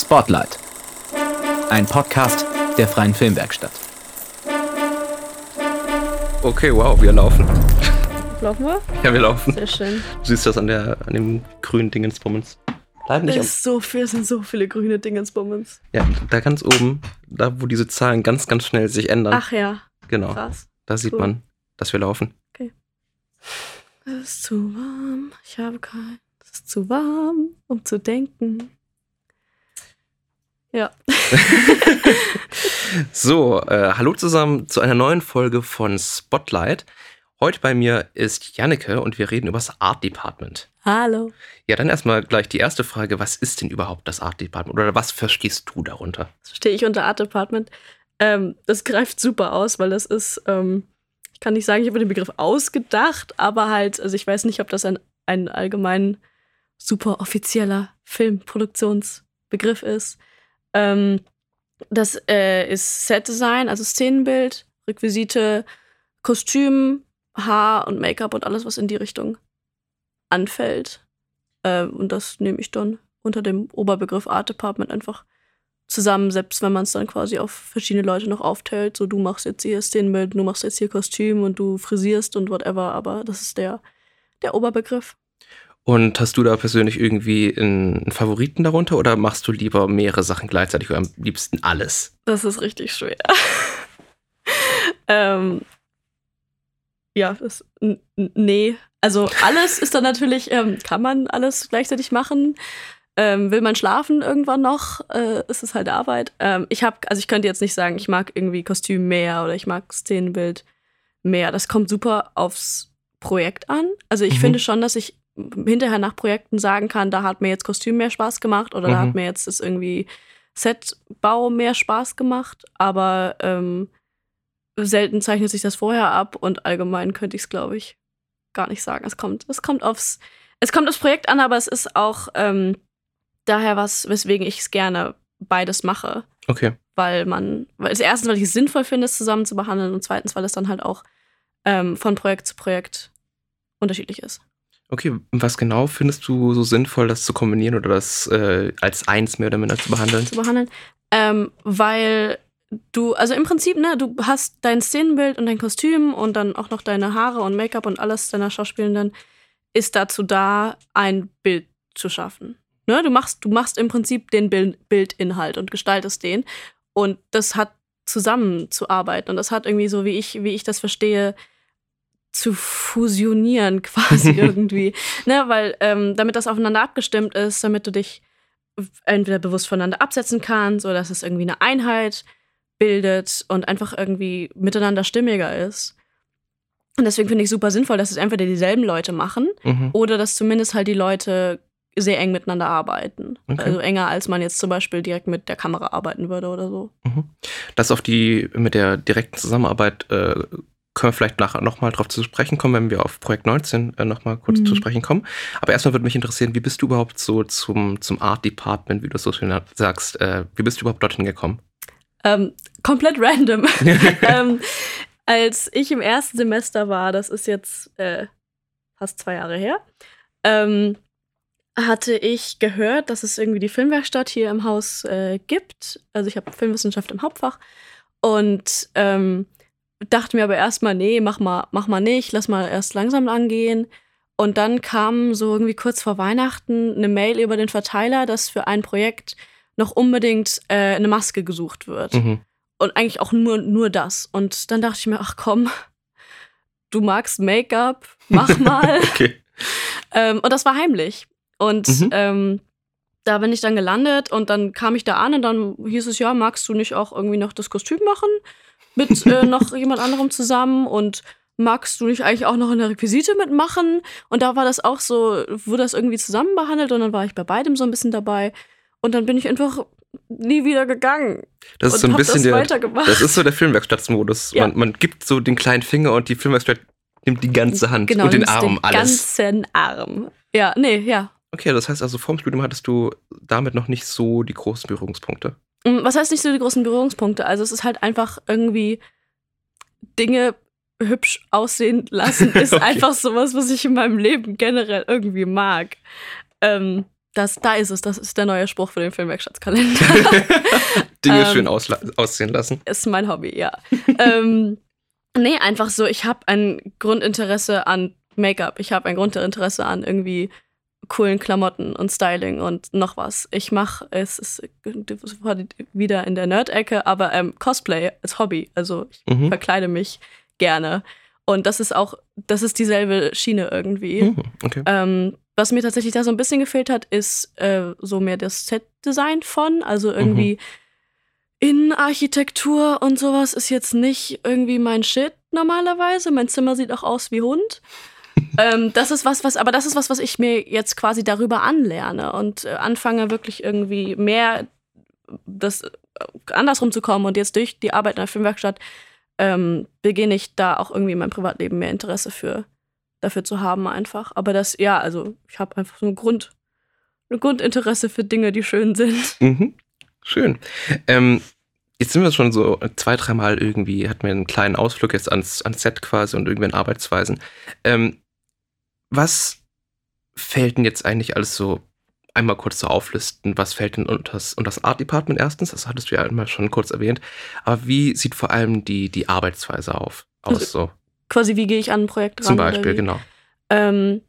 Spotlight. Ein Podcast der Freien Filmwerkstatt. Okay, wow, wir laufen. Laufen wir? Ja, wir laufen. Sehr schön. Du siehst das an, der, an dem grünen Dingensbummens. Bleib nicht Es so viel, es sind so viele grüne Dingensbummens. Ja, da ganz oben, da wo diese Zahlen ganz, ganz schnell sich ändern. Ach ja, genau. krass. Da sieht cool. man, dass wir laufen. Es ist zu warm, ich habe kein. Es ist zu warm, um zu denken. Ja. So, äh, hallo zusammen zu einer neuen Folge von Spotlight. Heute bei mir ist Janneke und wir reden über das Art Department. Hallo. Ja, dann erstmal gleich die erste Frage. Was ist denn überhaupt das Art Department? Oder was verstehst du darunter? Das verstehe ich unter Art Department. Ähm, das greift super aus, weil das ist, ähm, ich kann nicht sagen, ich habe den Begriff ausgedacht, aber halt, also ich weiß nicht, ob das ein, ein allgemein super offizieller Filmproduktionsbegriff ist. Ähm, das äh, ist Set-Design, also Szenenbild, Requisite, Kostüm, Haar und Make-up und alles, was in die Richtung anfällt. Ähm, und das nehme ich dann unter dem Oberbegriff Art Department einfach zusammen, selbst wenn man es dann quasi auf verschiedene Leute noch aufteilt. So, du machst jetzt hier Szenenbild, du machst jetzt hier Kostüm und du frisierst und whatever, aber das ist der, der Oberbegriff. Und hast du da persönlich irgendwie einen Favoriten darunter oder machst du lieber mehrere Sachen gleichzeitig oder am liebsten alles? Das ist richtig schwer. ähm, ja, das, nee. Also alles ist dann natürlich, ähm, kann man alles gleichzeitig machen. Ähm, will man schlafen irgendwann noch, äh, ist es halt Arbeit. Ähm, ich habe, also ich könnte jetzt nicht sagen, ich mag irgendwie Kostüm mehr oder ich mag Szenenbild mehr. Das kommt super aufs Projekt an. Also ich Mhm. finde schon, dass ich hinterher nach Projekten sagen kann, da hat mir jetzt Kostüm mehr Spaß gemacht oder da Mhm. hat mir jetzt das irgendwie Setbau mehr Spaß gemacht, aber ähm, selten zeichnet sich das vorher ab und allgemein könnte ich es, glaube ich, gar nicht sagen. Es kommt, es kommt aufs, es kommt aufs Projekt an, aber es ist auch ähm, daher was, weswegen ich es gerne beides mache, Okay. weil man, weil es erstens, weil ich es sinnvoll finde, es zusammen zu behandeln und zweitens, weil es dann halt auch ähm, von Projekt zu Projekt unterschiedlich ist. Okay, was genau findest du so sinnvoll, das zu kombinieren oder das äh, als eins mehr oder minder zu behandeln? zu behandeln, ähm, weil du, also im Prinzip, ne, du hast dein Szenenbild und dein Kostüm und dann auch noch deine Haare und Make-up und alles deiner Schauspielenden ist dazu da, ein Bild zu schaffen. Ne, du machst, du machst im Prinzip den Bild, Bildinhalt und gestaltest den und das hat zusammenzuarbeiten und das hat irgendwie so, wie ich, wie ich das verstehe, zu fusionieren quasi irgendwie. Ne, weil ähm, damit das aufeinander abgestimmt ist, damit du dich entweder bewusst voneinander absetzen kannst oder dass es irgendwie eine Einheit bildet und einfach irgendwie miteinander stimmiger ist. Und deswegen finde ich super sinnvoll, dass es entweder dieselben Leute machen Mhm. oder dass zumindest halt die Leute sehr eng miteinander arbeiten. Okay. Also enger, als man jetzt zum Beispiel direkt mit der Kamera arbeiten würde oder so. Das auf die mit der direkten Zusammenarbeit äh, können wir vielleicht nachher nochmal drauf zu sprechen kommen, wenn wir auf Projekt 19 äh, nochmal kurz Mhm. zu sprechen kommen. Aber erstmal würde mich interessieren, wie bist du überhaupt so zum, zum Art Department, wie du es so schön sagst, äh, wie bist du überhaupt dorthin gekommen? Ähm, komplett random. ähm, als ich im ersten Semester war, das ist jetzt äh, fast zwei Jahre her, ähm, hatte ich gehört, dass es irgendwie die Filmwerkstatt hier im Haus äh, gibt. Also ich habe Filmwissenschaft im Hauptfach und ähm, dachte mir aber erstmal, nee, mach mal, mach mal nicht, lass mal erst langsam angehen. Und dann kam so irgendwie kurz vor Weihnachten eine Mail über den Verteiler, dass für ein Projekt noch unbedingt äh, eine Maske gesucht wird. Mhm. Und eigentlich auch nur, nur das. Und dann dachte ich mir, ach komm, du magst Make-up, mach mal. Okay. ähm, und das war heimlich. Und Mhm. ähm, da bin ich dann gelandet und dann kam ich da an und dann hieß es, ja, magst du nicht auch irgendwie noch das Kostüm machen? Mit äh, noch jemand anderem zusammen und magst du nicht eigentlich auch noch in der Requisite mitmachen? Und da war das auch so, wurde das irgendwie zusammen behandelt und dann war ich bei beidem so ein bisschen dabei. Und dann bin ich einfach nie wieder gegangen. Das ist so ein bisschen das der, das ist so der Filmwerkstattsmodus. Ja. Man, man gibt so den kleinen Finger und die Filmwerkstatt nimmt die ganze Hand genau, und den Arm, den alles. ganzen Arm. Ja, nee, ja. Okay, das heißt also, vorm Studium hattest du damit noch nicht so die großen Berührungspunkte. Was heißt nicht so die großen Berührungspunkte? Also es ist halt einfach irgendwie Dinge hübsch aussehen lassen, ist Okay. einfach sowas, was ich in meinem Leben generell irgendwie mag. Ähm, das, da ist es. Das ist der neue Spruch für den Filmwerkstattskalender. Dinge Ähm, schön aussehen lassen. ist mein Hobby, ja. ähm, nee, einfach so, ich habe ein Grundinteresse an Make-up. Ich habe ein Grundinteresse an irgendwie coolen Klamotten und Styling und noch was. Ich mache, es ist wieder in der Nerd-Ecke, aber ähm, Cosplay als Hobby. Also ich Mhm. verkleide mich gerne. Und das ist auch, das ist dieselbe Schiene irgendwie. Mhm. Okay. Ähm, was mir tatsächlich da so ein bisschen gefehlt hat, ist äh, so mehr das Set-Design von. Also irgendwie Innenarchitektur und sowas ist jetzt nicht irgendwie mein Shit normalerweise. Mein Zimmer sieht auch aus wie Hund. Ähm, das ist was, was, aber das ist was, was ich mir jetzt quasi darüber anlerne und äh, anfange wirklich irgendwie mehr das äh, andersrum zu kommen. Und jetzt durch die Arbeit in der Filmwerkstatt ähm, beginne ich da auch irgendwie in meinem Privatleben mehr Interesse für dafür zu haben einfach. Aber das, ja, also ich habe einfach so ein Grund, ein Grundinteresse für Dinge, die schön sind. Mhm. Schön. Ähm, jetzt sind wir schon so zwei, dreimal irgendwie, hatten wir einen kleinen Ausflug jetzt ans, ans Set quasi und irgendwie an Arbeitsweisen. Ähm, was fällt denn jetzt eigentlich alles so einmal kurz so auflisten? Was fällt denn unter das, unter das Art Department erstens? Das hattest du ja einmal schon kurz erwähnt. Aber wie sieht vor allem die, die Arbeitsweise auf, aus? Also, so? Quasi, wie gehe ich an ein Projekt ran? Zum Beispiel, genau. Ähm,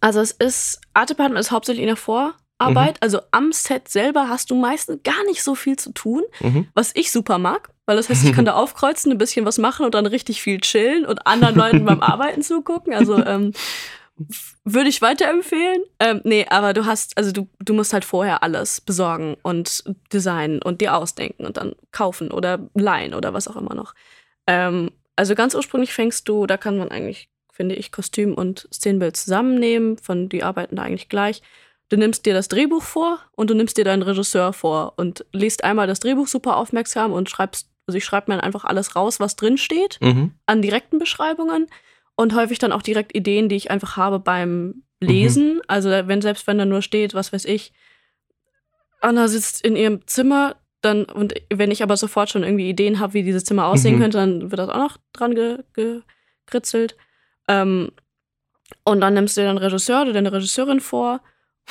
also es ist, Art Department ist hauptsächlich in der Vorarbeit. Mhm. Also am Set selber hast du meistens gar nicht so viel zu tun, Mhm. was ich super mag. Weil das heißt, ich kann da aufkreuzen, ein bisschen was machen und dann richtig viel chillen und anderen Leuten beim Arbeiten zugucken. Also ähm, würde ich weiterempfehlen. Ähm, nee, aber du hast, also du, du musst halt vorher alles besorgen und designen und dir ausdenken und dann kaufen oder leihen oder was auch immer noch. Ähm, also ganz ursprünglich fängst du, da kann man eigentlich, finde ich, Kostüm und Szenenbild zusammennehmen, von die arbeiten da eigentlich gleich. Du nimmst dir das Drehbuch vor und du nimmst dir deinen Regisseur vor und liest einmal das Drehbuch super aufmerksam und schreibst, also ich schreibe mir einfach alles raus, was drin steht Mhm. an direkten Beschreibungen und häufig dann auch direkt Ideen, die ich einfach habe beim Lesen. Also wenn selbst wenn da nur steht, was weiß ich, Anna sitzt in ihrem Zimmer, dann und wenn ich aber sofort schon irgendwie Ideen habe, wie dieses Zimmer aussehen Mhm. könnte, dann wird das auch noch dran ge gekritzelt. Ähm, und dann nimmst du dir den Regisseur oder deine Regisseurin vor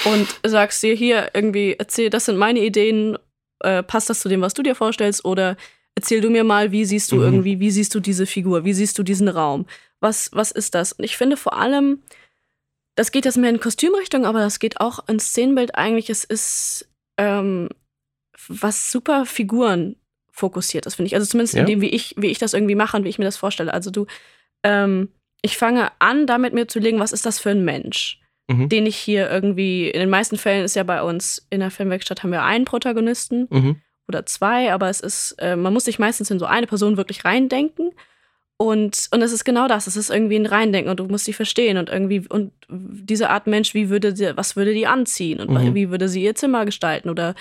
und sagst dir hier irgendwie, erzähl, das sind meine Ideen, äh, passt das zu dem, was du dir vorstellst oder erzähl du mir mal, wie siehst du Mhm. irgendwie, wie siehst du diese Figur, wie siehst du diesen Raum, was, was ist das? Und ich finde vor allem, das geht jetzt mehr in Kostümrichtung, aber das geht auch ins Szenenbild eigentlich, es ist ähm, was super Figuren fokussiert ist, finde ich. Also zumindest Ja. in dem, wie ich, wie ich das irgendwie mache und wie ich mir das vorstelle. Also du, ähm, ich fange an, damit mir zu legen, was ist das für ein Mensch, Mhm. den ich hier irgendwie, in den meisten Fällen ist ja bei uns in der Filmwerkstatt haben wir einen Protagonisten Mhm. Oder zwei, aber es ist, äh, man muss sich meistens in so eine Person wirklich reindenken. Und, und es ist genau das, es ist irgendwie ein Reindenken und du musst sie verstehen und irgendwie, und diese Art Mensch, wie würde sie, was würde die anziehen und Mhm. wie würde sie ihr Zimmer gestalten oder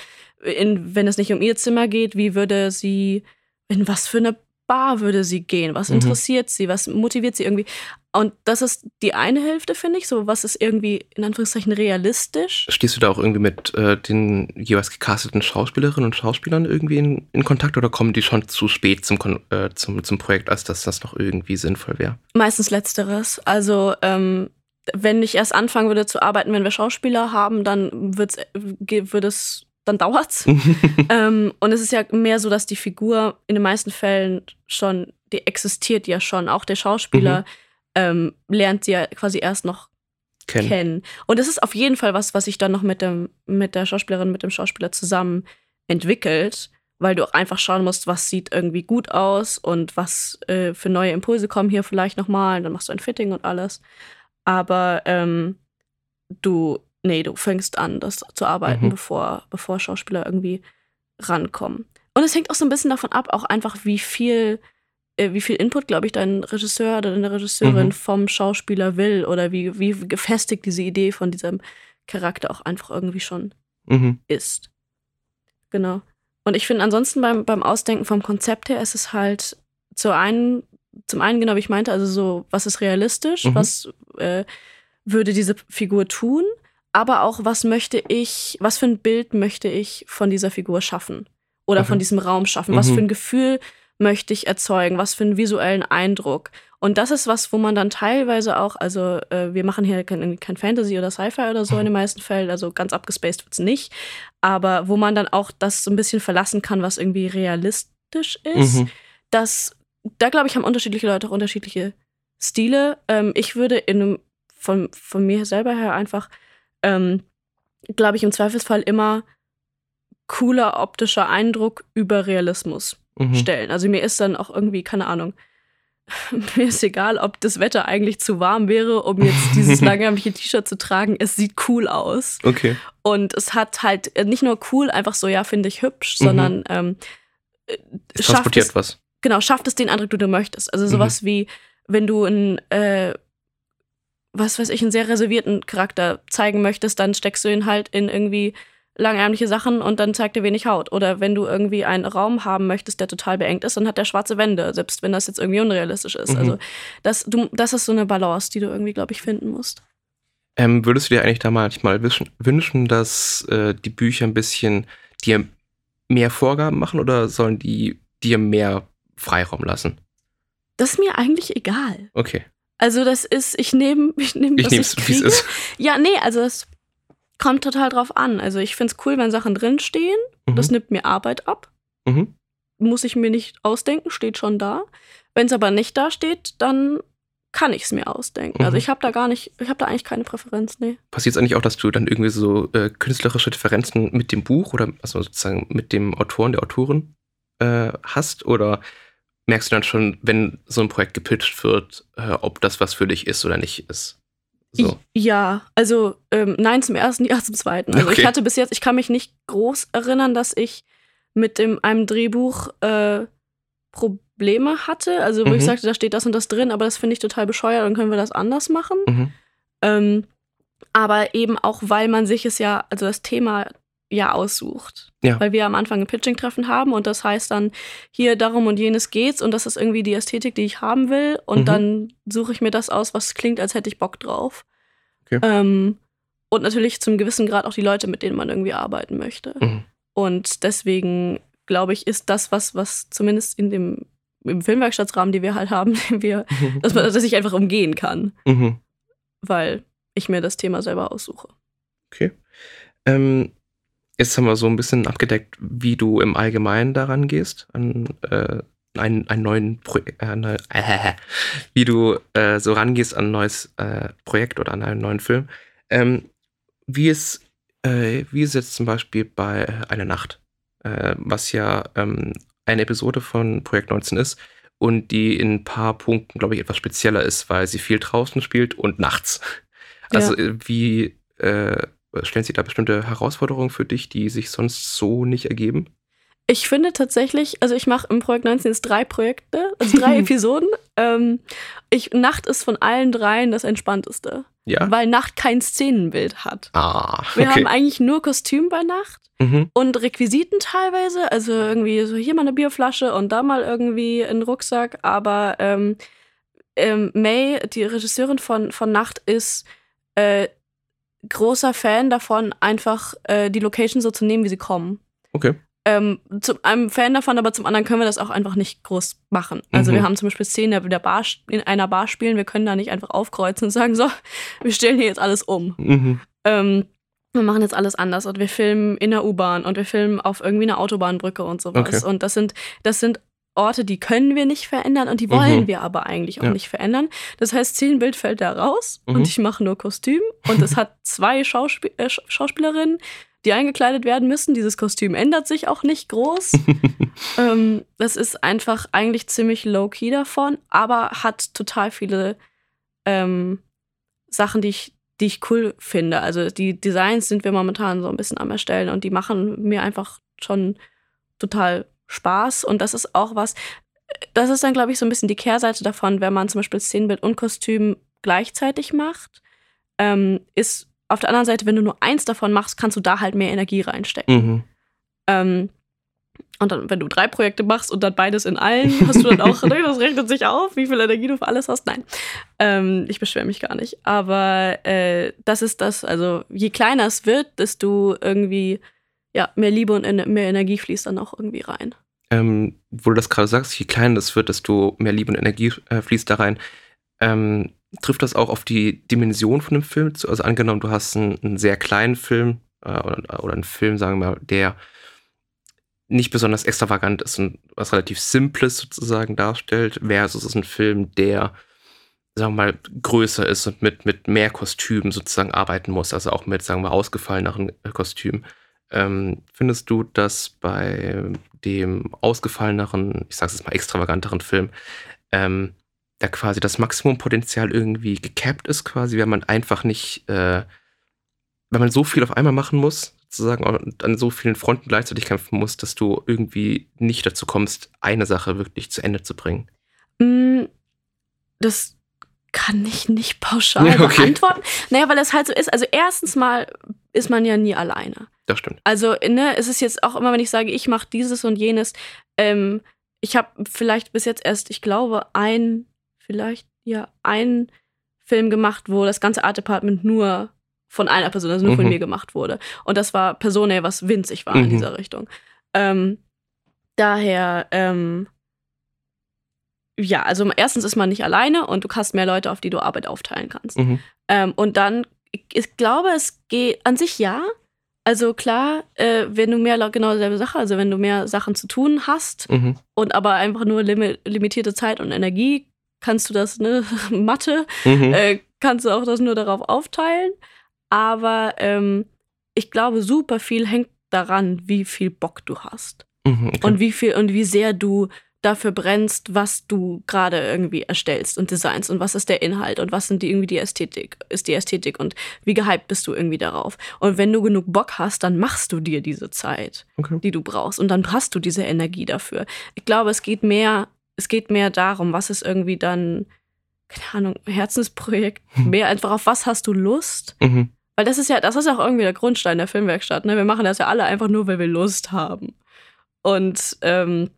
in, wenn es nicht um ihr Zimmer geht, wie würde sie, in was für eine Bar würde sie gehen, was Mhm. interessiert sie, was motiviert sie irgendwie. Und das ist die eine Hälfte, finde ich, so was ist irgendwie in Anführungszeichen realistisch. Stehst du da auch irgendwie mit äh, den jeweils gecasteten Schauspielerinnen und Schauspielern irgendwie in, in Kontakt oder kommen die schon zu spät zum, äh, zum, zum Projekt, als dass das noch irgendwie sinnvoll wäre? Meistens letzteres. Also, ähm, wenn ich erst anfangen würde zu arbeiten, wenn wir Schauspieler haben, dann wird's, äh, wird es, dann dauert's. ähm, und es ist ja mehr so, dass die Figur in den meisten Fällen schon, die existiert ja schon. Auch der Schauspieler ähm, lernt sie ja quasi erst noch Kennen. kennen. Und es ist auf jeden Fall was, was sich dann noch mit, dem, mit der Schauspielerin, mit dem Schauspieler zusammen entwickelt, weil du auch einfach schauen musst, was sieht irgendwie gut aus und was äh, für neue Impulse kommen hier vielleicht nochmal. Dann machst du ein Fitting und alles. Aber ähm, du, nee, du fängst an, das zu arbeiten, Mhm. bevor, bevor Schauspieler irgendwie rankommen. Und es hängt auch so ein bisschen davon ab, auch einfach, wie viel, äh, wie viel Input, glaube ich, dein Regisseur oder deine Regisseurin Mhm. vom Schauspieler will oder wie, wie gefestigt diese Idee von diesem Charakter auch einfach irgendwie schon Mhm. ist. Genau. Und ich finde ansonsten beim, beim Ausdenken vom Konzept her ist es halt zu einen, zum einen genau wie ich meinte, also so, was ist realistisch, Mhm. was äh, würde diese Figur tun, aber auch, was möchte ich, was für ein Bild möchte ich von dieser Figur schaffen oder Mhm. von diesem Raum schaffen, was Mhm. für ein Gefühl möchte ich erzeugen, was für einen visuellen Eindruck. Und das ist was, wo man dann teilweise auch, also äh, wir machen hier kein, kein Fantasy oder Sci-Fi oder so in den meisten Fällen, also ganz abgespaced wird's nicht, aber wo man dann auch das so ein bisschen verlassen kann, was irgendwie realistisch ist. Mhm. Das, da glaube ich, haben unterschiedliche Leute auch unterschiedliche Stile. Ähm, ich würde in einem, von, von mir selber her einfach, ähm, glaube ich, im Zweifelsfall immer cooler optischer Eindruck über Realismus Mhm. stellen. Also mir ist dann auch irgendwie, keine Ahnung, mir ist egal, ob das Wetter eigentlich zu warm wäre, um jetzt dieses langärmliche T-Shirt zu tragen. Es sieht cool aus. Okay. Und es hat halt äh, nicht nur cool, einfach so, ja, finde ich hübsch, Mhm. sondern ähm, äh, Es schafft transportiert es, was. genau, schafft es den Eindruck, den du möchtest. Also sowas wie, wenn du einen, äh, was weiß ich, einen sehr reservierten Charakter zeigen möchtest, dann steckst du ihn halt in irgendwie langärmliche Sachen und dann zeigt er wenig Haut. Oder wenn du irgendwie einen Raum haben möchtest, der total beengt ist, dann hat der schwarze Wände, selbst wenn das jetzt irgendwie unrealistisch ist. Mhm. Also das, du, das ist so eine Balance, die du irgendwie, glaube ich, finden musst. Ähm, würdest du dir eigentlich da manchmal wünschen, dass äh, die Bücher ein bisschen dir mehr Vorgaben machen oder sollen die dir mehr Freiraum lassen? Das ist mir eigentlich egal. Okay. Also das ist, ich nehme, ich nehme, Ich was nehme ich es, wie es ist. Ja, nee, also es kommt total drauf an. Also ich finde es cool, wenn Sachen drinstehen. Das Mhm. nimmt mir Arbeit ab. Mhm. Muss ich mir nicht ausdenken, steht schon da. Wenn es aber nicht da steht, dann kann ich es mir ausdenken. Also Mhm. ich habe da gar nicht, ich habe da eigentlich keine Präferenz, nee. Passiert es eigentlich auch, dass du dann irgendwie so äh, künstlerische Differenzen mit dem Buch oder also sozusagen mit dem Autoren, der Autorin äh, hast? Oder merkst du dann schon, wenn so ein Projekt gepitcht wird, äh, ob das was für dich ist oder nicht ist? So. Ja, also ähm, nein zum ersten, ja zum zweiten. Also Okay. ich hatte bis jetzt, ich kann mich nicht groß erinnern, dass ich mit dem, einem Drehbuch äh, Probleme hatte. Also wo ich Mhm. sagte, da steht das und das drin, aber das finde ich total bescheuert, dann können wir das anders machen. Mhm. Ähm, aber eben auch, weil man sich es ja, also das Thema ja aussucht. Ja. Weil wir am Anfang ein Pitching-Treffen haben und das heißt dann, hier darum und jenes geht's und das ist irgendwie die Ästhetik, die ich haben will. Und Mhm. dann suche ich mir das aus, was klingt, als hätte ich Bock drauf. Okay. Ähm, und natürlich zum gewissen Grad auch die Leute, mit denen man irgendwie arbeiten möchte. Mhm. Und deswegen glaube ich, ist das was, was zumindest in dem im Filmwerkstattsrahmen, die wir halt haben, den wir, dass man, dass ich einfach umgehen kann, Mhm. weil ich mir das Thema selber aussuche. Okay. Ähm, jetzt haben wir so ein bisschen abgedeckt, wie du im Allgemeinen daran gehst, an äh, einen, einen neuen Projekt, äh, äh, wie du äh, so rangehst an ein neues äh, Projekt oder an einen neuen Film. Ähm, wie ist, äh, wie ist jetzt zum Beispiel bei äh, Eine Nacht, äh, was ja ähm, eine Episode von Projekt 19 ist und die in ein paar Punkten, glaube ich, etwas spezieller ist, weil sie viel draußen spielt und nachts. Also äh, wie äh, stellen sich da bestimmte Herausforderungen für dich, die sich sonst so nicht ergeben? Ich finde tatsächlich, also ich mache im Projekt 19 jetzt drei Projekte, also drei Episoden. Ähm, ich, Nacht ist von allen dreien das entspannteste, Ja. weil Nacht kein Szenenbild hat. Ah, Wir okay. haben eigentlich nur Kostüm bei Nacht Mhm. und Requisiten teilweise, also irgendwie so hier mal eine Bierflasche und da mal irgendwie ein Rucksack, aber ähm, ähm, May, die Regisseurin von, von Nacht, ist äh, großer Fan davon, einfach äh, die Location so zu nehmen, wie sie kommen. Okay. Ähm, zum einem Fan davon, aber zum anderen können wir das auch einfach nicht groß machen. Also Mhm. wir haben zum Beispiel Szenen, in der Bar, in einer Bar spielen, wir können da nicht einfach aufkreuzen und sagen, so, wir stellen hier jetzt alles um. Mhm. Ähm, wir machen jetzt alles anders und wir filmen in der U-Bahn und wir filmen auf irgendwie einer Autobahnbrücke und sowas. Okay. Und das sind, das sind Orte, die können wir nicht verändern und die wollen Mhm. wir aber eigentlich auch Ja. nicht verändern. Das heißt, Szenenbild fällt da raus Mhm. und ich mache nur Kostüm und es hat zwei Schauspiel äh, Sch- Schauspielerinnen, die eingekleidet werden müssen. Dieses Kostüm ändert sich auch nicht groß. ähm, das ist einfach eigentlich ziemlich low-key davon, aber hat total viele ähm, Sachen, die ich, die ich cool finde. Also die Designs sind wir momentan so ein bisschen am Erstellen und die machen mir einfach schon total Spaß. Und das ist auch was, das ist dann, glaube ich, so ein bisschen die Kehrseite davon, wenn man zum Beispiel Szenenbild und Kostüm gleichzeitig macht. Ähm, ist auf der anderen Seite, wenn du nur eins davon machst, kannst du da halt mehr Energie reinstecken. Mhm. Ähm, und dann, wenn du drei Projekte machst und dann beides in allen, hast du dann auch, ne, das rechnet sich auf, wie viel Energie du für alles hast. Nein, ähm, ich beschwere mich gar nicht. Aber äh, das ist das, also je kleiner es wird, desto irgendwie, ja, mehr Liebe und mehr Energie fließt dann auch irgendwie rein. ähm, wo du das gerade sagst, je kleiner das wird, desto mehr Liebe und Energie äh, fließt da rein. Ähm, trifft das auch auf die Dimension von dem Film zu? Also angenommen, du hast einen, einen sehr kleinen Film äh, oder, oder einen Film, sagen wir mal, der nicht besonders extravagant ist und was relativ Simples sozusagen darstellt, versus ein Film, der, sagen wir mal, größer ist und mit, mit mehr Kostümen sozusagen arbeiten muss, also auch mit, sagen wir, ausgefalleneren äh, Kostümen. Ähm, findest du, dass bei dem ausgefalleneren, ich sag's jetzt mal extravaganteren Film, ähm, da quasi das Maximumpotenzial irgendwie gecapped ist, quasi, wenn man einfach nicht, äh, wenn man so viel auf einmal machen muss, sozusagen und an so vielen Fronten gleichzeitig kämpfen muss, dass du irgendwie nicht dazu kommst, eine Sache wirklich zu Ende zu bringen? Mm, Das kann ich nicht pauschal okay. beantworten. Naja, weil es halt so ist. Also erstens mal ist man ja nie alleine. Das stimmt. Also, ne, es ist jetzt auch immer, wenn ich sage, ich mache dieses und jenes, ähm, ich habe vielleicht bis jetzt erst, ich glaube, ein, vielleicht, ja, ein Film gemacht, wo das ganze Art Department nur von einer Person, also nur von Mhm. mir gemacht wurde. Und das war Personae, was winzig war in Mhm. dieser Richtung. Ähm, daher, ähm, ja, also erstens ist man nicht alleine und du hast mehr Leute, auf die du Arbeit aufteilen kannst. Mhm. Ähm, und dann, ich, glaube, es geht an sich ja. Also klar, äh, wenn du mehr, genau dieselbe Sache, also wenn du mehr Sachen zu tun hast Mhm. und aber einfach nur limi limitierte Zeit und Energie, kannst du das, ne, Mathe, Mhm. äh, kannst du auch das nur darauf aufteilen. Aber ähm, ich glaube, super viel hängt daran, wie viel Bock du hast Mhm. Okay. und wie viel und wie sehr du dafür brennst, was du gerade irgendwie erstellst und designst und was ist der Inhalt und was sind die irgendwie die Ästhetik, ist die Ästhetik und wie gehypt bist du irgendwie darauf. Und wenn du genug Bock hast, dann machst du dir diese Zeit, okay. die du brauchst und dann hast du diese Energie dafür. Ich glaube, es geht mehr, es geht mehr darum, was ist irgendwie dann keine Ahnung, Herzensprojekt, mehr einfach auf was hast du Lust? Mhm. Weil das ist ja, das ist auch irgendwie der Grundstein der Filmwerkstatt. Ne? Wir machen das ja alle einfach nur, weil wir Lust haben. Und ähm,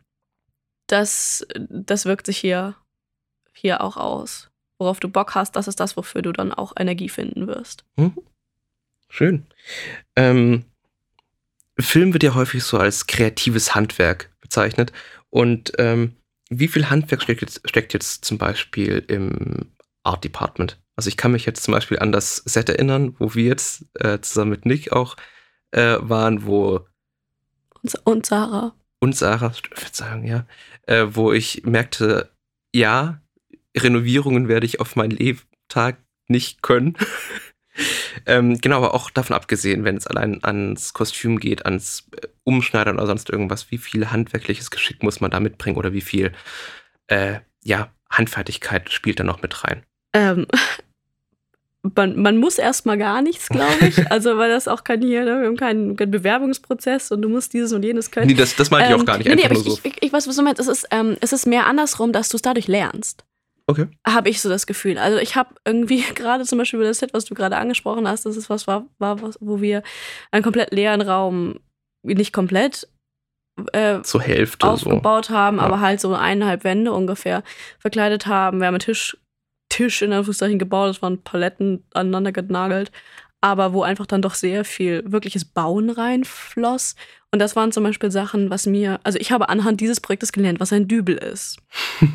das, das wirkt sich hier, hier auch aus. Worauf du Bock hast, das ist das, wofür du dann auch Energie finden wirst. Schön. Ähm, Film wird ja häufig so als kreatives Handwerk bezeichnet. Und ähm, wie viel Handwerk steckt jetzt, steckt jetzt zum Beispiel im Art Department? Also ich kann mich jetzt zum Beispiel an das Set erinnern, wo wir jetzt äh, zusammen mit Nick auch äh, waren, wo Und, und Sarah. Und Sarah, Verzeihung, ja, äh, wo ich merkte, ja, Renovierungen werde ich auf meinen Lebtag nicht können. ähm, genau, aber auch davon abgesehen, wenn es allein ans Kostüm geht, ans äh, Umschneidern oder sonst irgendwas, wie viel handwerkliches Geschick muss man da mitbringen oder wie viel, äh, ja, Handfertigkeit spielt da noch mit rein? Ähm, man, man muss erstmal gar nichts, glaube ich. Also, weil das auch kein hier, ne? wir haben keinen, keinen Bewerbungsprozess und du musst dieses und jenes können. Nee, das, das meinte ich auch gar nicht, Ähm, nee, nee, nur aber so. ich, ich, ich weiß, was du meinst. Es ist, ähm, es ist mehr andersrum, dass du es dadurch lernst. Okay. Habe ich so das Gefühl. Also ich habe irgendwie gerade zum Beispiel über das Set, was du gerade angesprochen hast, das ist was war, war was, wo wir einen komplett leeren Raum, nicht komplett, äh, Zur Hälfte so. aufgebaut haben, Ja. aber halt so eineinhalb Wände ungefähr verkleidet haben. Wir haben einen Tisch, Tisch in Anführungszeichen gebaut, das waren Paletten aneinander genagelt, aber wo einfach dann doch sehr viel wirkliches Bauen reinfloss. Und das waren zum Beispiel Sachen, was mir, also ich habe anhand dieses Projektes gelernt, was ein Dübel ist.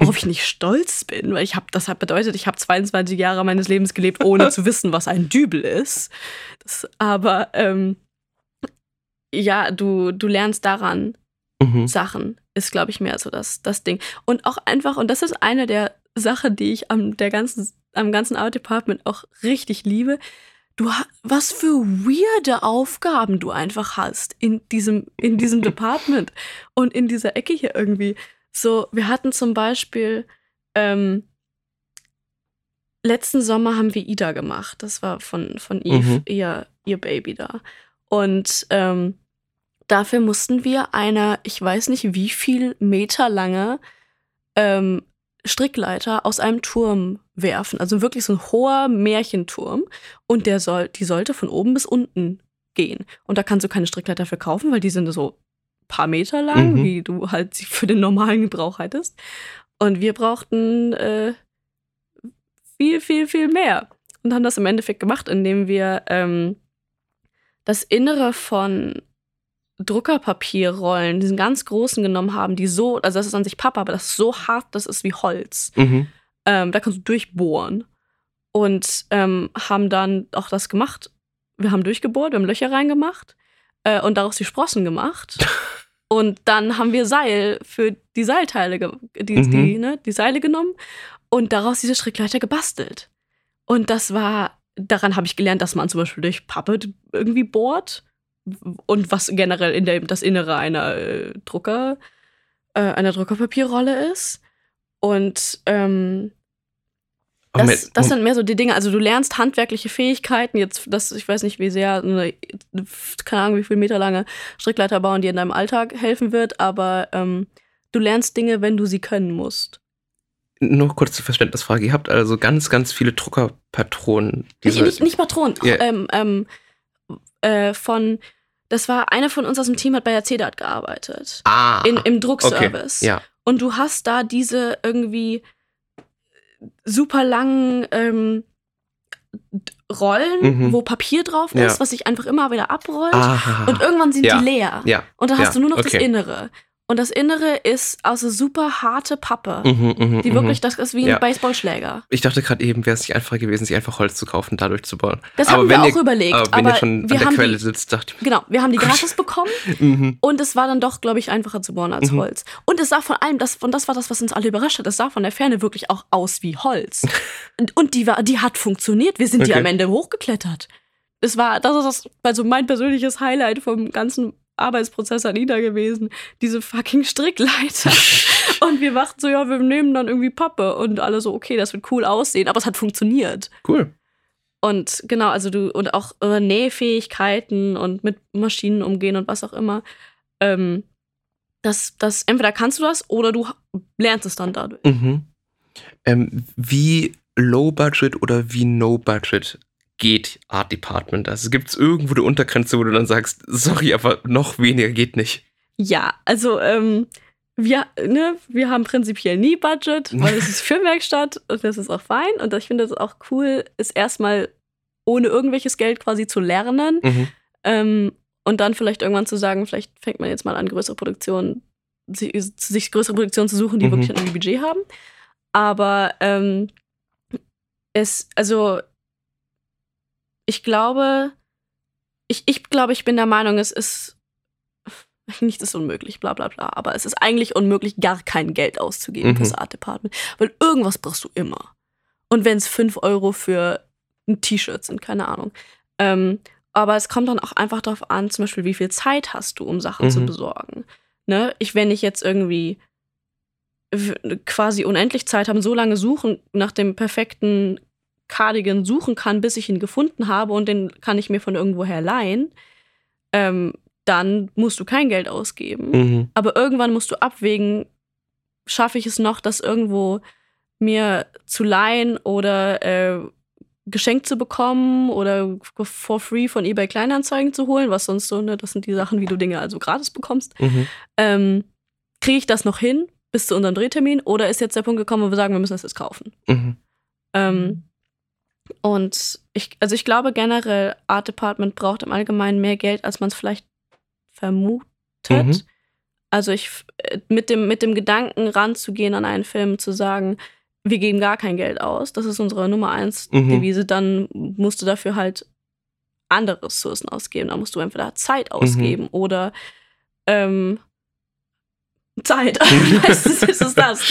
Worauf ich nicht stolz bin, weil ich habe, das hat bedeutet, ich habe 22 Jahre meines Lebens gelebt, ohne zu wissen, was ein Dübel ist. Das, aber ähm, ja, du, du lernst daran, Mhm. Sachen ist, glaube ich, mehr so das, das Ding. Und auch einfach, und das ist eine der Sachen, die ich am, der ganzen, am ganzen Art Department auch richtig liebe. Du was für weirde Aufgaben du einfach hast in diesem, in diesem Department und in dieser Ecke hier irgendwie. So, wir hatten zum Beispiel ähm, letzten Sommer haben wir Ida gemacht. Das war von, von Eve, Mhm. ihr, ihr Baby da. Und ähm, dafür mussten wir eine, ich weiß nicht wie viel Meter lange ähm, Strickleiter aus einem Turm werfen. Also wirklich so ein hoher Märchenturm. Und der soll, die sollte von oben bis unten gehen. Und da kannst du keine Strickleiter für kaufen, weil die sind so ein paar Meter lang, Mhm. wie du halt sie für den normalen Gebrauch hättest. Und wir brauchten äh, viel, viel, viel mehr. Und haben das im Endeffekt gemacht, indem wir ähm, das Innere von Druckerpapierrollen, diesen ganz großen genommen haben, die so, also das ist an sich Pappe, aber das ist so hart, das ist wie Holz. Mhm. Ähm, da kannst du durchbohren. Und ähm, haben dann auch das gemacht. Wir haben durchgebohrt, wir haben Löcher reingemacht äh, und daraus die Sprossen gemacht. und dann haben wir Seil für die Seilteile, die, Mhm. die, ne, die Seile genommen und daraus diese Strickleiter gebastelt. Und das war, daran habe ich gelernt, dass man zum Beispiel durch Pappe irgendwie bohrt und was generell in der, das Innere einer äh, Drucker, äh, einer Druckerpapierrolle ist. Und ähm, das, mit- das sind mehr so die Dinge. Also du lernst handwerkliche Fähigkeiten. Jetzt, das, ich weiß nicht, wie sehr, eine, keine Ahnung, wie viel Meter lange Strickleiter bauen, die in deinem Alltag helfen wird, aber ähm, du lernst Dinge, wenn du sie können musst. nur kurze Verständnisfrage. Ihr habt also ganz, ganz viele Druckerpatronen. Nicht, nicht, nicht Patronen. Ja. Ähm, ähm, äh, von, das war eine von uns aus dem Team, hat bei der CDAT gearbeitet. Ah, In, Im Druckservice. ja. Und du hast da diese irgendwie super langen ähm, Rollen, Mhm. wo Papier drauf ist, Ja. was sich einfach immer wieder abrollt. Ah, Und irgendwann sind Ja. die leer. ja. Und dann hast du nur noch okay. das Innere. Und das Innere ist aus so super harte Pappe. Mhm, mhm, Die mhm. wirklich, das ist wie ein Ja. Baseballschläger. Ich dachte gerade eben, wäre es nicht einfacher gewesen, sich einfach Holz zu kaufen, dadurch zu bauen. Das aber haben wir auch ihr, überlegt. Aber wenn aber ihr schon an wir der haben Quelle die, sitzt, dachte ich Genau, wir haben die gratis bekommen mir, mhm. und es war dann doch, glaube ich, einfacher zu bohren als Mhm. Holz. Und es sah von allem, das, und das war das, was uns alle überrascht hat, es sah von der Ferne wirklich auch aus wie Holz. und, und die, war, die hat funktioniert. Wir sind die Okay. am Ende hochgeklettert. Es war, das ist das, also mein persönliches Highlight vom ganzen Arbeitsprozess an Ida gewesen. Diese fucking Strickleiter. und wir machten so, ja, wir nehmen dann irgendwie Pappe. Und alle so, okay, das wird cool aussehen. Aber es hat funktioniert. Cool. Und genau, also du, und auch äh, Nähfähigkeiten und mit Maschinen umgehen und was auch immer. Ähm, das, das, entweder kannst du das oder du lernst es dann dadurch. Mhm. Ähm, wie low budget oder wie no budget geht Art Department? Also gibt es irgendwo eine Untergrenze, wo du dann sagst, sorry, aber noch weniger geht nicht. Ja, also ähm, wir, ne, wir haben prinzipiell nie Budget, weil es ist Filmwerkstatt und das ist auch fein. Und ich finde es auch cool, es erstmal ohne irgendwelches Geld quasi zu lernen. Mhm. Ähm, und dann vielleicht irgendwann zu sagen, vielleicht fängt man jetzt mal an, größere Produktionen, sich, sich größere Produktionen zu suchen, die Mhm. wirklich irgendwie Budget haben. Aber ähm, es, also ich glaube, ich, ich glaube, ich bin der Meinung, es ist nichts ist unmöglich, bla bla bla. Aber es ist eigentlich unmöglich, gar kein Geld auszugeben Mhm. fürs Art Department. Weil irgendwas brauchst du immer. Und wenn es 5 Euro für ein T-Shirt sind, keine Ahnung. Ähm, aber es kommt dann auch einfach darauf an, zum Beispiel, wie viel Zeit hast du, um Sachen zu Mhm. besorgen. Ne? Ich, wenn ich jetzt irgendwie quasi unendlich Zeit habe, so lange suchen, nach dem perfekten Cardigan suchen kann, bis ich ihn gefunden habe und den kann ich mir von irgendwoher leihen, ähm, dann musst du kein Geld ausgeben. Mhm. Aber irgendwann musst du abwägen, schaffe ich es noch, das irgendwo mir zu leihen oder äh, geschenkt zu bekommen oder for free von eBay Kleinanzeigen zu holen, was sonst so, ne, das sind die Sachen, wie du Dinge also gratis bekommst. Mhm. Ähm, Kriege ich das noch hin bis zu unserem Drehtermin oder ist jetzt der Punkt gekommen, wo wir sagen, wir müssen das jetzt kaufen? Mhm. Ähm, und ich, also ich glaube generell, Art Department braucht im Allgemeinen mehr Geld, als man es vielleicht vermutet. Mhm. Also ich äh, mit dem, mit dem Gedanken ranzugehen an einen Film, zu sagen, wir geben gar kein Geld aus, das ist unsere Nummer eins Mhm. Devise, dann musst du dafür halt andere Ressourcen ausgeben. Dann musst du entweder Zeit ausgeben oder ähm, Zeit. Meistens ist es das.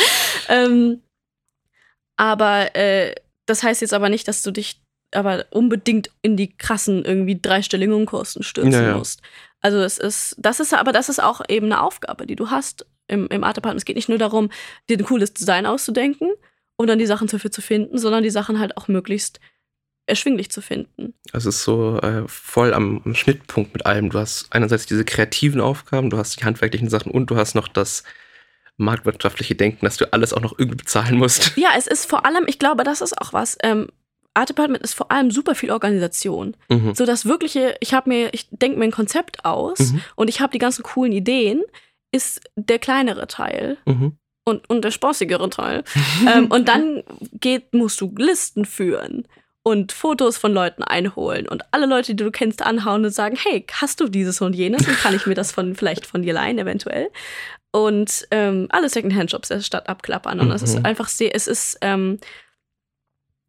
ähm, aber äh, das heißt jetzt aber nicht, dass du dich aber unbedingt in die krassen irgendwie dreistelligen Unkosten stürzen Ja, ja. musst. Also es ist, das ist, aber das ist auch eben eine Aufgabe, die du hast im, im Art Department. Es geht nicht nur darum, dir ein cooles Design auszudenken und dann die Sachen dafür zu finden, sondern die Sachen halt auch möglichst erschwinglich zu finden. Also es ist so äh, voll am, am Schnittpunkt mit allem. Du hast einerseits diese kreativen Aufgaben, du hast die handwerklichen Sachen und du hast noch das marktwirtschaftliche Denken, dass du alles auch noch irgendwie bezahlen musst. Ja, es ist vor allem, ich glaube, das ist auch was. Ähm, Art Department ist vor allem super viel Organisation. Mhm. So das wirkliche, ich habe mir, ich denke mir ein Konzept aus Mhm. und ich habe die ganzen coolen Ideen, ist der kleinere Teil Mhm. und, und der spaßigere Teil. ähm, und dann geht, musst du Listen führen und Fotos von Leuten einholen und alle Leute, die du kennst, anhauen und sagen, hey, hast du dieses und jenes und kann ich mir das von vielleicht von dir leihen eventuell und ähm, alle Secondhand-Shops der Stadt abklappern und es Mhm. ist einfach sehr, es ist ähm,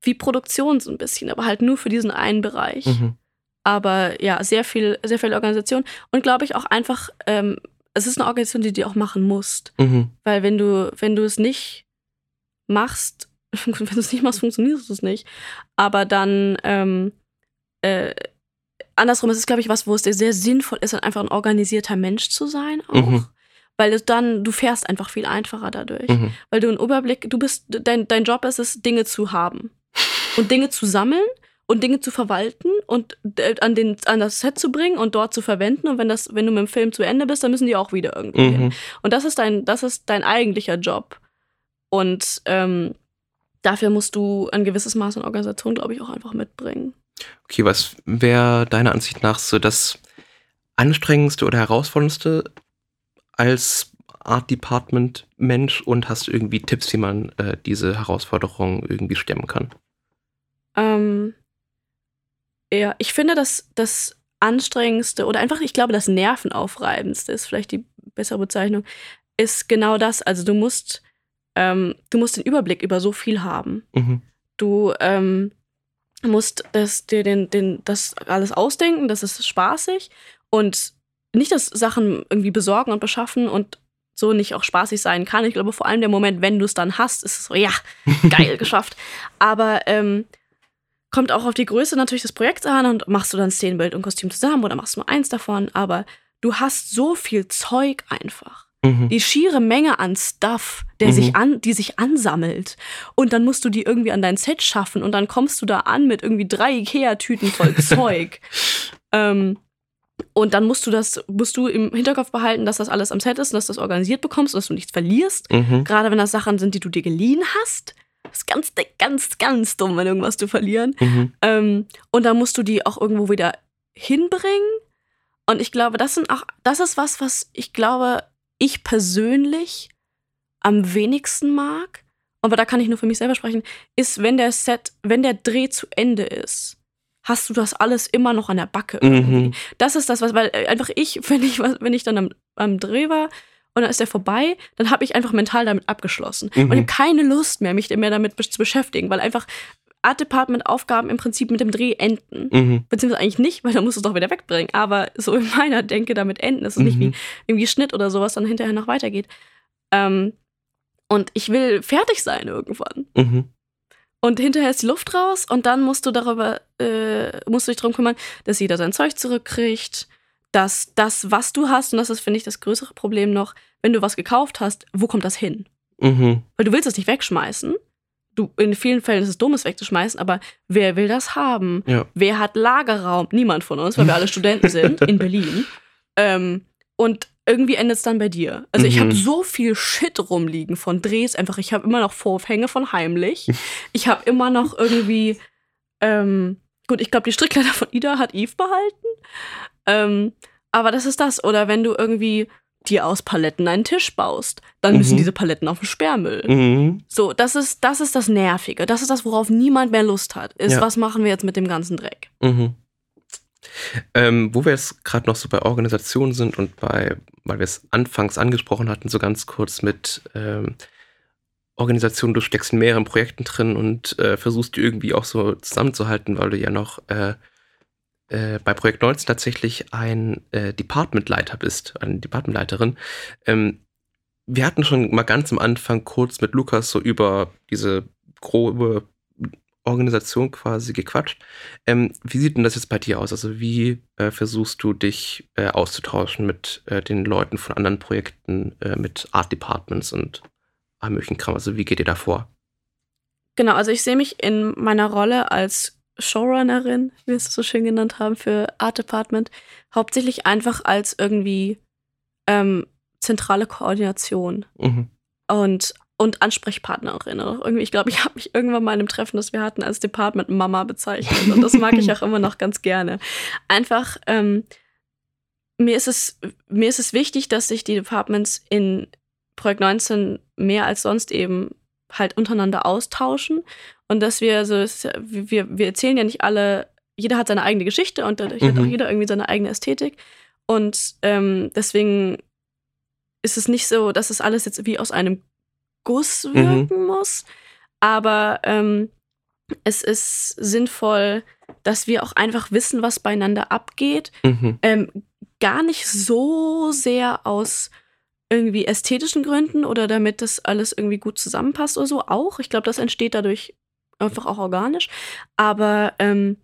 wie Produktion so ein bisschen, aber halt nur für diesen einen Bereich. Mhm. Aber ja, sehr viel, sehr viel Organisation und glaube ich auch einfach, ähm, es ist eine Organisation, die du auch machen musst. Mhm. Weil wenn du, wenn du es nicht machst, wenn du es nicht machst, funktioniert es nicht. Aber dann, ähm, äh, andersrum ist es, glaube ich, was, wo es dir sehr sinnvoll ist, einfach ein organisierter Mensch zu sein auch. Mhm. Weil du dann, du fährst einfach viel einfacher dadurch. Mhm. Weil du einen Überblick, du bist, dein, dein Job ist es, Dinge zu haben. Und Dinge zu sammeln und Dinge zu verwalten und äh, an, den, an das Set zu bringen und dort zu verwenden. Und wenn das, wenn du mit dem Film zu Ende bist, dann müssen die auch wieder irgendwo hin. Mhm. Und das ist dein, das ist dein eigentlicher Job. Und ähm, dafür musst du ein gewisses Maß an Organisation, glaube ich, auch einfach mitbringen. Okay, was wäre deiner Ansicht nach so das anstrengendste oder herausforderndste als Art Department Mensch und hast irgendwie Tipps, wie man äh, diese Herausforderung irgendwie stemmen kann? Ähm, ja, ich finde, dass das anstrengendste oder einfach, ich glaube, das nervenaufreibendste ist vielleicht die bessere Bezeichnung, ist genau das. Also du musst, ähm, du musst den Überblick über so viel haben. Mhm. Du ähm, musst das, dir den, den, das alles ausdenken, das ist spaßig und nicht, dass Sachen irgendwie besorgen und beschaffen und so nicht auch spaßig sein kann. Ich glaube, vor allem der Moment, wenn du es dann hast, ist es so, ja, geil, geschafft. Aber ähm, kommt auch auf die Größe natürlich des Projekts an und machst du dann Szenenbild und Kostüm zusammen oder machst nur eins davon, aber du hast so viel Zeug einfach Mhm. die schiere Menge an Stuff, der Mhm. sich an, die sich ansammelt. Und dann musst du die irgendwie an dein Set schaffen und dann kommst du da an mit irgendwie drei Ikea-Tüten voll Zeug. ähm, und dann musst du das, musst du im Hinterkopf behalten, dass das alles am Set ist und dass du das organisiert bekommst und dass du nichts verlierst. Mhm. Gerade wenn das Sachen sind, die du dir geliehen hast. Das ist ganz, ganz, ganz dumm, wenn irgendwas zu verlieren. Mhm. Ähm, und dann musst du die auch irgendwo wieder hinbringen. Und ich glaube, das sind auch, das ist was, was ich glaube, ich persönlich am wenigsten mag. Aber da kann ich nur für mich selber sprechen, ist, wenn der Set, wenn der Dreh zu Ende ist, hast du das alles immer noch an der Backe. Mhm. Das ist das, was, weil äh, einfach ich, wenn ich, wenn ich dann am, am Dreh war und dann ist der vorbei, dann habe ich einfach mental damit abgeschlossen. Mhm. Und ich habe keine Lust mehr, mich mehr damit zu beschäftigen, weil einfach Art Department Aufgaben im Prinzip mit dem Dreh enden. Mhm. Beziehungsweise eigentlich nicht, weil dann musst du es doch wieder wegbringen. Aber so in meiner Denke damit enden. Es ist nicht wie Mhm. irgendwie Schnitt oder sowas dann hinterher noch weitergeht. Ähm, und ich will fertig sein irgendwann. Mhm. Und hinterher ist die Luft raus und dann musst du darüber, äh, musst du dich darum kümmern, dass jeder sein Zeug zurückkriegt, dass das, was du hast, und das ist, finde ich, das größere Problem noch, wenn du was gekauft hast, wo kommt das hin? Mhm. Weil du willst es nicht wegschmeißen. Du, in vielen Fällen ist es dumm, es wegzuschmeißen, aber wer will das haben? Ja. Wer hat Lagerraum? Niemand von uns, weil wir alle Studenten sind in Berlin. Ähm, und irgendwie endet es dann bei dir. Also ich Mhm. habe so viel Shit rumliegen von Drehs. Einfach, ich habe immer noch Vorhänge von heimlich. Ich habe immer noch irgendwie, ähm, gut, ich glaube, die Strickleiter von Ida hat Eve behalten. Ähm, aber das ist das. Oder wenn du irgendwie dir aus Paletten einen Tisch baust, dann müssen Mhm. diese Paletten auf den Sperrmüll. Mhm. So, das ist, das ist das Nervige. Das ist das, worauf niemand mehr Lust hat. Ist, Ja. was machen wir jetzt mit dem ganzen Dreck? Mhm. Ähm, wo wir jetzt gerade noch so bei Organisationen sind und bei, weil wir es anfangs angesprochen hatten, so ganz kurz mit ähm, Organisationen, du steckst in mehreren Projekten drin und äh, versuchst die irgendwie auch so zusammenzuhalten, weil du ja noch äh, äh, bei Projekt 19 tatsächlich ein äh, Departmentleiter bist, eine Departmentleiterin. Ähm, wir hatten schon mal ganz am Anfang kurz mit Lukas so über diese grobe Organisation quasi gequatscht. Ähm, wie sieht denn das jetzt bei dir aus? Also wie äh, versuchst du dich äh, auszutauschen mit äh, den Leuten von anderen Projekten, äh, mit Art Departments und allem möglichen Kram? Also wie geht ihr da vor? Genau, also ich sehe mich in meiner Rolle als Showrunnerin, wie wir es so schön genannt haben, für Art Department, hauptsächlich einfach als irgendwie ähm, zentrale Koordination Mhm. und, und Ansprechpartnerin. Irgendwie, ich glaube, ich habe mich irgendwann mal in einem Treffen, das wir hatten, als Department Mama bezeichnet. Und das mag ich auch immer noch ganz gerne. Einfach, ähm, mir ist es, mir ist es wichtig, dass sich die Departments in Projekt 19 mehr als sonst eben halt untereinander austauschen. Und dass wir so, es wir, wir erzählen ja nicht alle, jeder hat seine eigene Geschichte und dadurch hat Mhm. auch jeder irgendwie seine eigene Ästhetik. Und ähm, deswegen ist es nicht so, dass es alles jetzt wie aus einem Guss Mhm. wirken muss. Aber ähm, es ist sinnvoll, dass wir auch einfach wissen, was beieinander abgeht. Mhm. Ähm, gar nicht so sehr aus irgendwie ästhetischen Gründen oder damit das alles irgendwie gut zusammenpasst oder so auch. Ich glaube, das entsteht dadurch einfach auch organisch. Aber ähm,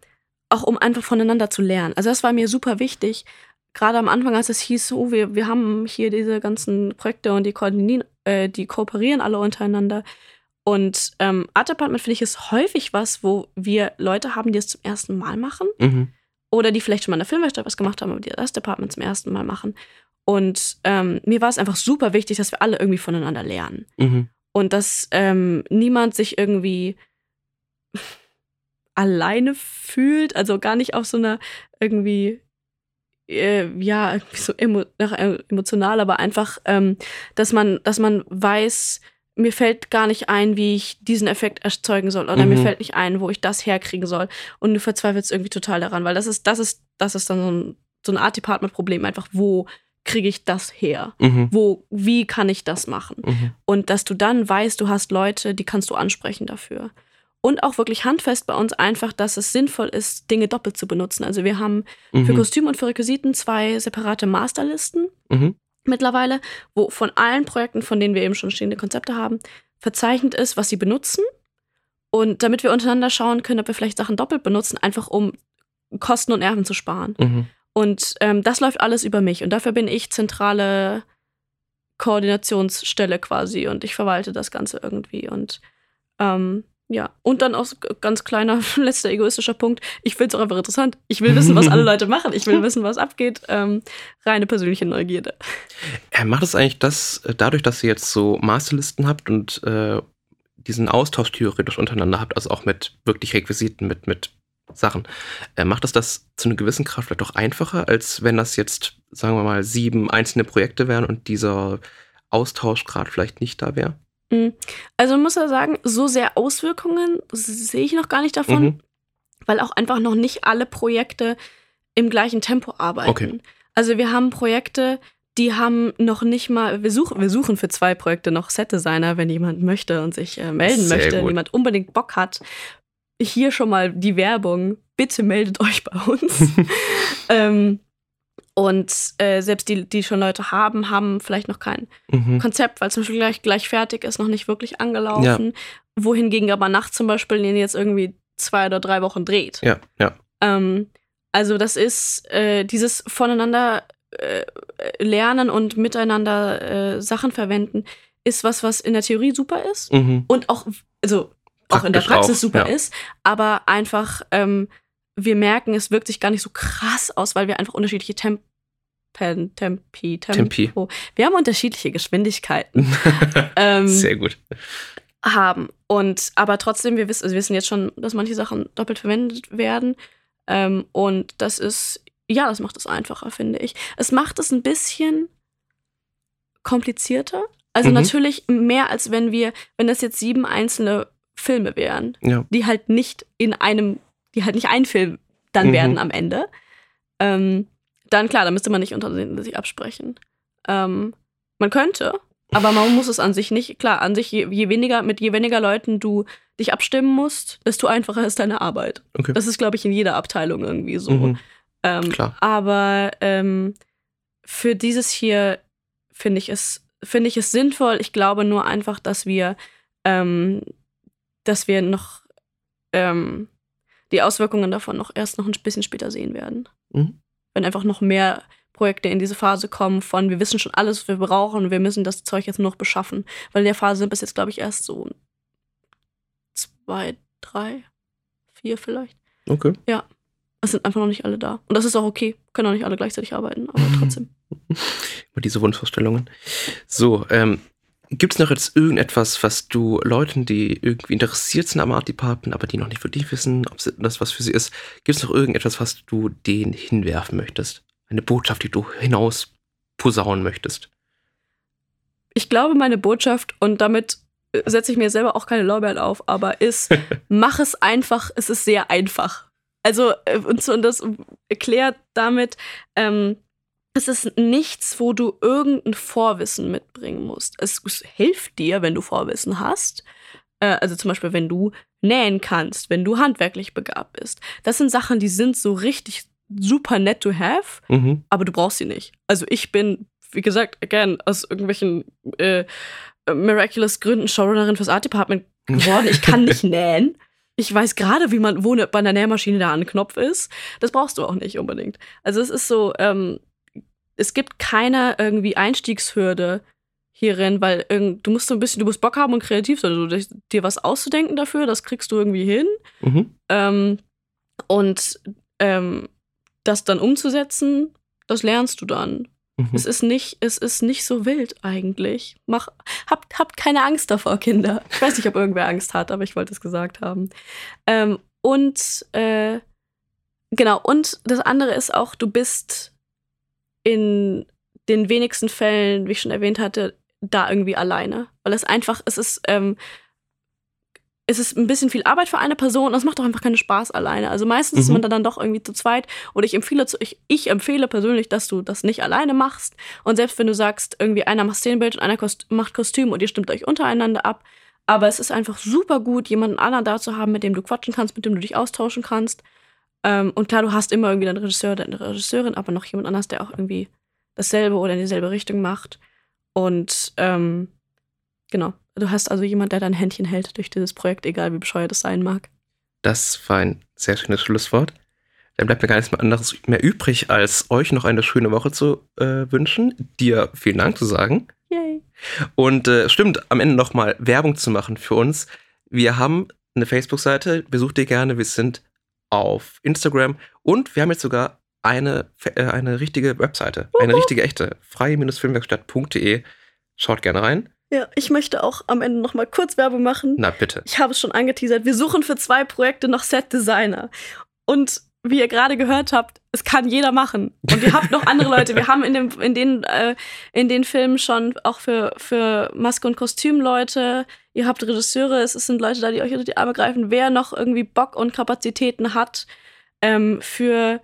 auch um einfach voneinander zu lernen. Also das war mir super wichtig. Gerade am Anfang, als es hieß, oh, wir, wir haben hier diese ganzen Projekte und die koordinieren, äh, die kooperieren alle untereinander. Und ähm, Art Department finde ich ist häufig was, wo wir Leute haben, die es zum ersten Mal machen Mhm. oder die vielleicht schon mal in der Filmwerkstatt was gemacht haben, aber die das Department zum ersten Mal machen. Und ähm, mir war es einfach super wichtig, dass wir alle irgendwie voneinander lernen. Mhm. Und dass ähm, niemand sich irgendwie alleine fühlt, also gar nicht auf so einer irgendwie, äh, ja, irgendwie so emo äh, emotional, aber einfach, ähm, dass man, dass man weiß, mir fällt gar nicht ein, wie ich diesen Effekt erzeugen soll oder mir Mhm. fällt nicht ein, wo ich das herkriegen soll und du verzweifelst irgendwie total daran, weil das ist, das ist, das ist dann so ein, so ein Art Department Problem, einfach wo kriege ich das her? Mhm. Wo, wie kann ich das machen? Mhm. Und dass du dann weißt, du hast Leute, die kannst du ansprechen dafür. Und auch wirklich handfest bei uns einfach, dass es sinnvoll ist, Dinge doppelt zu benutzen. Also wir haben für Mhm. Kostüm und für Requisiten zwei separate Masterlisten Mhm. mittlerweile, wo von allen Projekten, von denen wir eben schon stehende Konzepte haben, verzeichnet ist, was sie benutzen. Und damit wir untereinander schauen können, ob wir vielleicht Sachen doppelt benutzen, einfach um Kosten und Nerven zu sparen. Mhm. Und ähm, das läuft alles über mich. Und dafür bin ich zentrale Koordinationsstelle quasi. Und ich verwalte das Ganze irgendwie. Und ähm, ja, und dann auch ganz kleiner, letzter egoistischer Punkt. Ich finde es auch einfach interessant. Ich will wissen, was alle Leute machen. Ich will wissen, was abgeht. Ähm, reine persönliche Neugierde. Äh, macht es eigentlich das, äh, dadurch, dass ihr jetzt so Masterlisten habt und äh, diesen Austausch theoretisch untereinander habt, also auch mit wirklich Requisiten, mit, mit Sachen, äh, macht es das zu einer gewissen Kraft vielleicht auch einfacher, als wenn das jetzt, sagen wir mal, sieben einzelne Projekte wären und dieser Austausch gerade vielleicht nicht da wäre? Also man muss ja sagen, so sehr Auswirkungen sehe ich noch gar nicht davon, Mhm. weil auch einfach noch nicht alle Projekte im gleichen Tempo arbeiten. Okay. Also wir haben Projekte, die haben noch nicht mal, wir suchen, wir suchen für zwei Projekte noch Set-Designer, wenn jemand möchte und sich äh, melden Sehr möchte, gut. wenn jemand unbedingt Bock hat. Hier schon mal die Werbung. Bitte meldet euch bei uns. ähm, und äh, selbst die, die schon Leute haben, haben vielleicht noch kein Mhm. Konzept, weil zum Beispiel gleich, gleich fertig ist, noch nicht wirklich angelaufen. Wohingegen aber Nacht zum Beispiel den jetzt irgendwie zwei oder drei Wochen dreht. Ja, ja. Ähm, also das ist äh, dieses voneinander äh, lernen und miteinander äh, Sachen verwenden, ist was, was in der Theorie super ist Mhm. und auch, also auch in der Praxis auch, super ja. ist, aber einfach ähm, wir merken, es wirkt sich gar nicht so krass aus, weil wir einfach unterschiedliche Tempen, Tempi, Tempo. Wir haben unterschiedliche Geschwindigkeiten ähm, Sehr gut. haben. Und aber trotzdem, wir wissen, also wir wissen jetzt schon, dass manche Sachen doppelt verwendet werden. Ähm, und das ist, ja, das macht es einfacher, finde ich. Es macht es ein bisschen komplizierter. Also Mhm. natürlich mehr, als wenn wir, wenn das jetzt sieben einzelne Filme wären, Ja. die halt nicht in einem, die halt nicht ein Film dann Mhm. werden am Ende. Ähm, dann klar, da müsste man nicht unter sich absprechen. Ähm, man könnte, aber man muss es an sich nicht. Klar, an sich, je, je weniger, mit je weniger Leuten du dich abstimmen musst, desto einfacher ist deine Arbeit. Okay. Das ist, glaube ich, in jeder Abteilung irgendwie so. Mhm. Ähm, Klar. Aber ähm, für dieses hier finde ich es finde ich es sinnvoll. Ich glaube nur einfach, dass wir ähm, dass wir noch ähm, die Auswirkungen davon noch erst noch ein bisschen später sehen werden. Mhm. Wenn einfach noch mehr Projekte in diese Phase kommen von wir wissen schon alles, was wir brauchen und wir müssen das Zeug jetzt nur noch beschaffen. Weil in der Phase sind bis jetzt, glaube ich, erst so zwei, drei, vier vielleicht. Okay. Es sind einfach noch nicht alle da. Und das ist auch okay. Können auch nicht alle gleichzeitig arbeiten, aber trotzdem. Über diese Wunschvorstellungen. So, ähm, gibt es noch jetzt irgendetwas, was du Leuten, die irgendwie interessiert sind am Art Department, aber die noch nicht wirklich wissen, ob das was für sie ist, gibt es noch irgendetwas, was du denen hinwerfen möchtest? Eine Botschaft, die du hinaus posaunen möchtest? Ich glaube, meine Botschaft, und damit setze ich mir selber auch keine Lorbeeren auf, aber ist, mach es einfach, es ist sehr einfach. Also, äh, und, so, und das erklärt damit, ähm, es ist nichts, wo du irgendein Vorwissen mitbringen musst. Es, es hilft dir, wenn du Vorwissen hast. Äh, also zum Beispiel, wenn du nähen kannst, wenn du handwerklich begabt bist. Das sind Sachen, die sind so richtig super nett to have, Mhm. aber du brauchst sie nicht. Also ich bin, wie gesagt, again, aus irgendwelchen äh, miraculous Gründen Showrunnerin fürs Art Department geworden. Ich kann nicht nähen. Ich weiß gerade, wie man, wo ne, bei einer Nähmaschine da ein Knopf ist. Das brauchst du auch nicht unbedingt. Also es ist so, ähm, es gibt keine irgendwie Einstiegshürde hierin, weil irgend, du musst so ein bisschen, du musst Bock haben und kreativ sein. Also dir was auszudenken dafür, das kriegst du irgendwie hin. Mhm. Ähm, und ähm, das dann umzusetzen, das lernst du dann. Mhm. Es ist nicht, es ist nicht so wild eigentlich. Mach, habt, habt keine Angst davor, Kinder. Ich weiß nicht, ob irgendwer Angst hat, aber ich wollte es gesagt haben. Ähm, und äh, genau, und das andere ist auch, du bist in den wenigsten Fällen, wie ich schon erwähnt hatte, da irgendwie alleine. Weil es einfach, es ist, ähm, es ist ein bisschen viel Arbeit für eine Person und es macht auch einfach keinen Spaß alleine. Also meistens ist Mhm. man dann doch irgendwie zu zweit. Oder ich empfehle, zu, ich, ich empfehle persönlich, dass du das nicht alleine machst. Und selbst wenn du sagst, irgendwie einer macht Szenenbild und einer kost macht Kostüm und ihr stimmt euch untereinander ab. Aber es ist einfach super gut, jemanden anderen da zu haben, mit dem du quatschen kannst, mit dem du dich austauschen kannst. Ähm, und klar, du hast immer irgendwie deinen Regisseur oder eine Regisseurin, aber noch jemand anders, der auch irgendwie dasselbe oder in dieselbe Richtung macht. Und ähm, genau, du hast also jemand, der dein Händchen hält durch dieses Projekt, egal wie bescheuert es sein mag. Das war ein sehr schönes Schlusswort. Dann bleibt mir gar nichts mehr anderes mehr übrig, als euch noch eine schöne Woche zu äh, wünschen, dir vielen Dank zu sagen. Yay. Und äh, stimmt, am Ende nochmal Werbung zu machen für uns. Wir haben eine Facebook-Seite, besucht ihr gerne. Wir sind auf Instagram und wir haben jetzt sogar eine, äh, eine richtige Webseite. Eine richtige, echte. freie-filmwerkstatt.de. Schaut gerne rein. Ja, ich möchte auch am Ende noch mal kurz Werbung machen. Na bitte. Ich habe es schon angeteasert. Wir suchen für zwei Projekte noch Set-Designer. Und wie ihr gerade gehört habt, es kann jeder machen. Und ihr habt noch andere Leute. Wir haben in, dem, in, den, äh, in den Filmen schon auch für, für Maske- und Kostümleute. Ihr habt Regisseure. Es sind Leute da, die euch unter die Arme greifen. Wer noch irgendwie Bock und Kapazitäten hat ähm, für,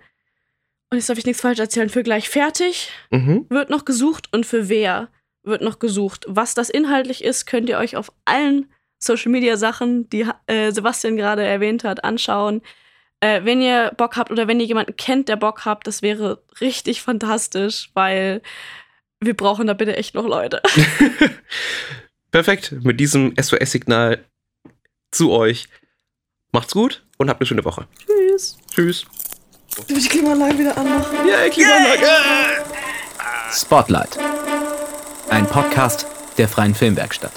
und jetzt darf ich nichts falsch erzählen, für gleich fertig, Mhm. wird noch gesucht und für wer wird noch gesucht. Was das inhaltlich ist, könnt ihr euch auf allen Social Media Sachen, die äh, Sebastian gerade erwähnt hat, anschauen. Äh, wenn ihr Bock habt oder wenn ihr jemanden kennt, der Bock habt, das wäre richtig fantastisch, weil wir brauchen da bitte echt noch Leute. Perfekt. Mit diesem SOS-Signal zu euch. Macht's gut und habt eine schöne Woche. Tschüss. Tschüss. Ich will die Klimaanlage wieder anmachen. Ja, Klimaanlage. Spotlight. Ein Podcast der Freien Filmwerkstatt.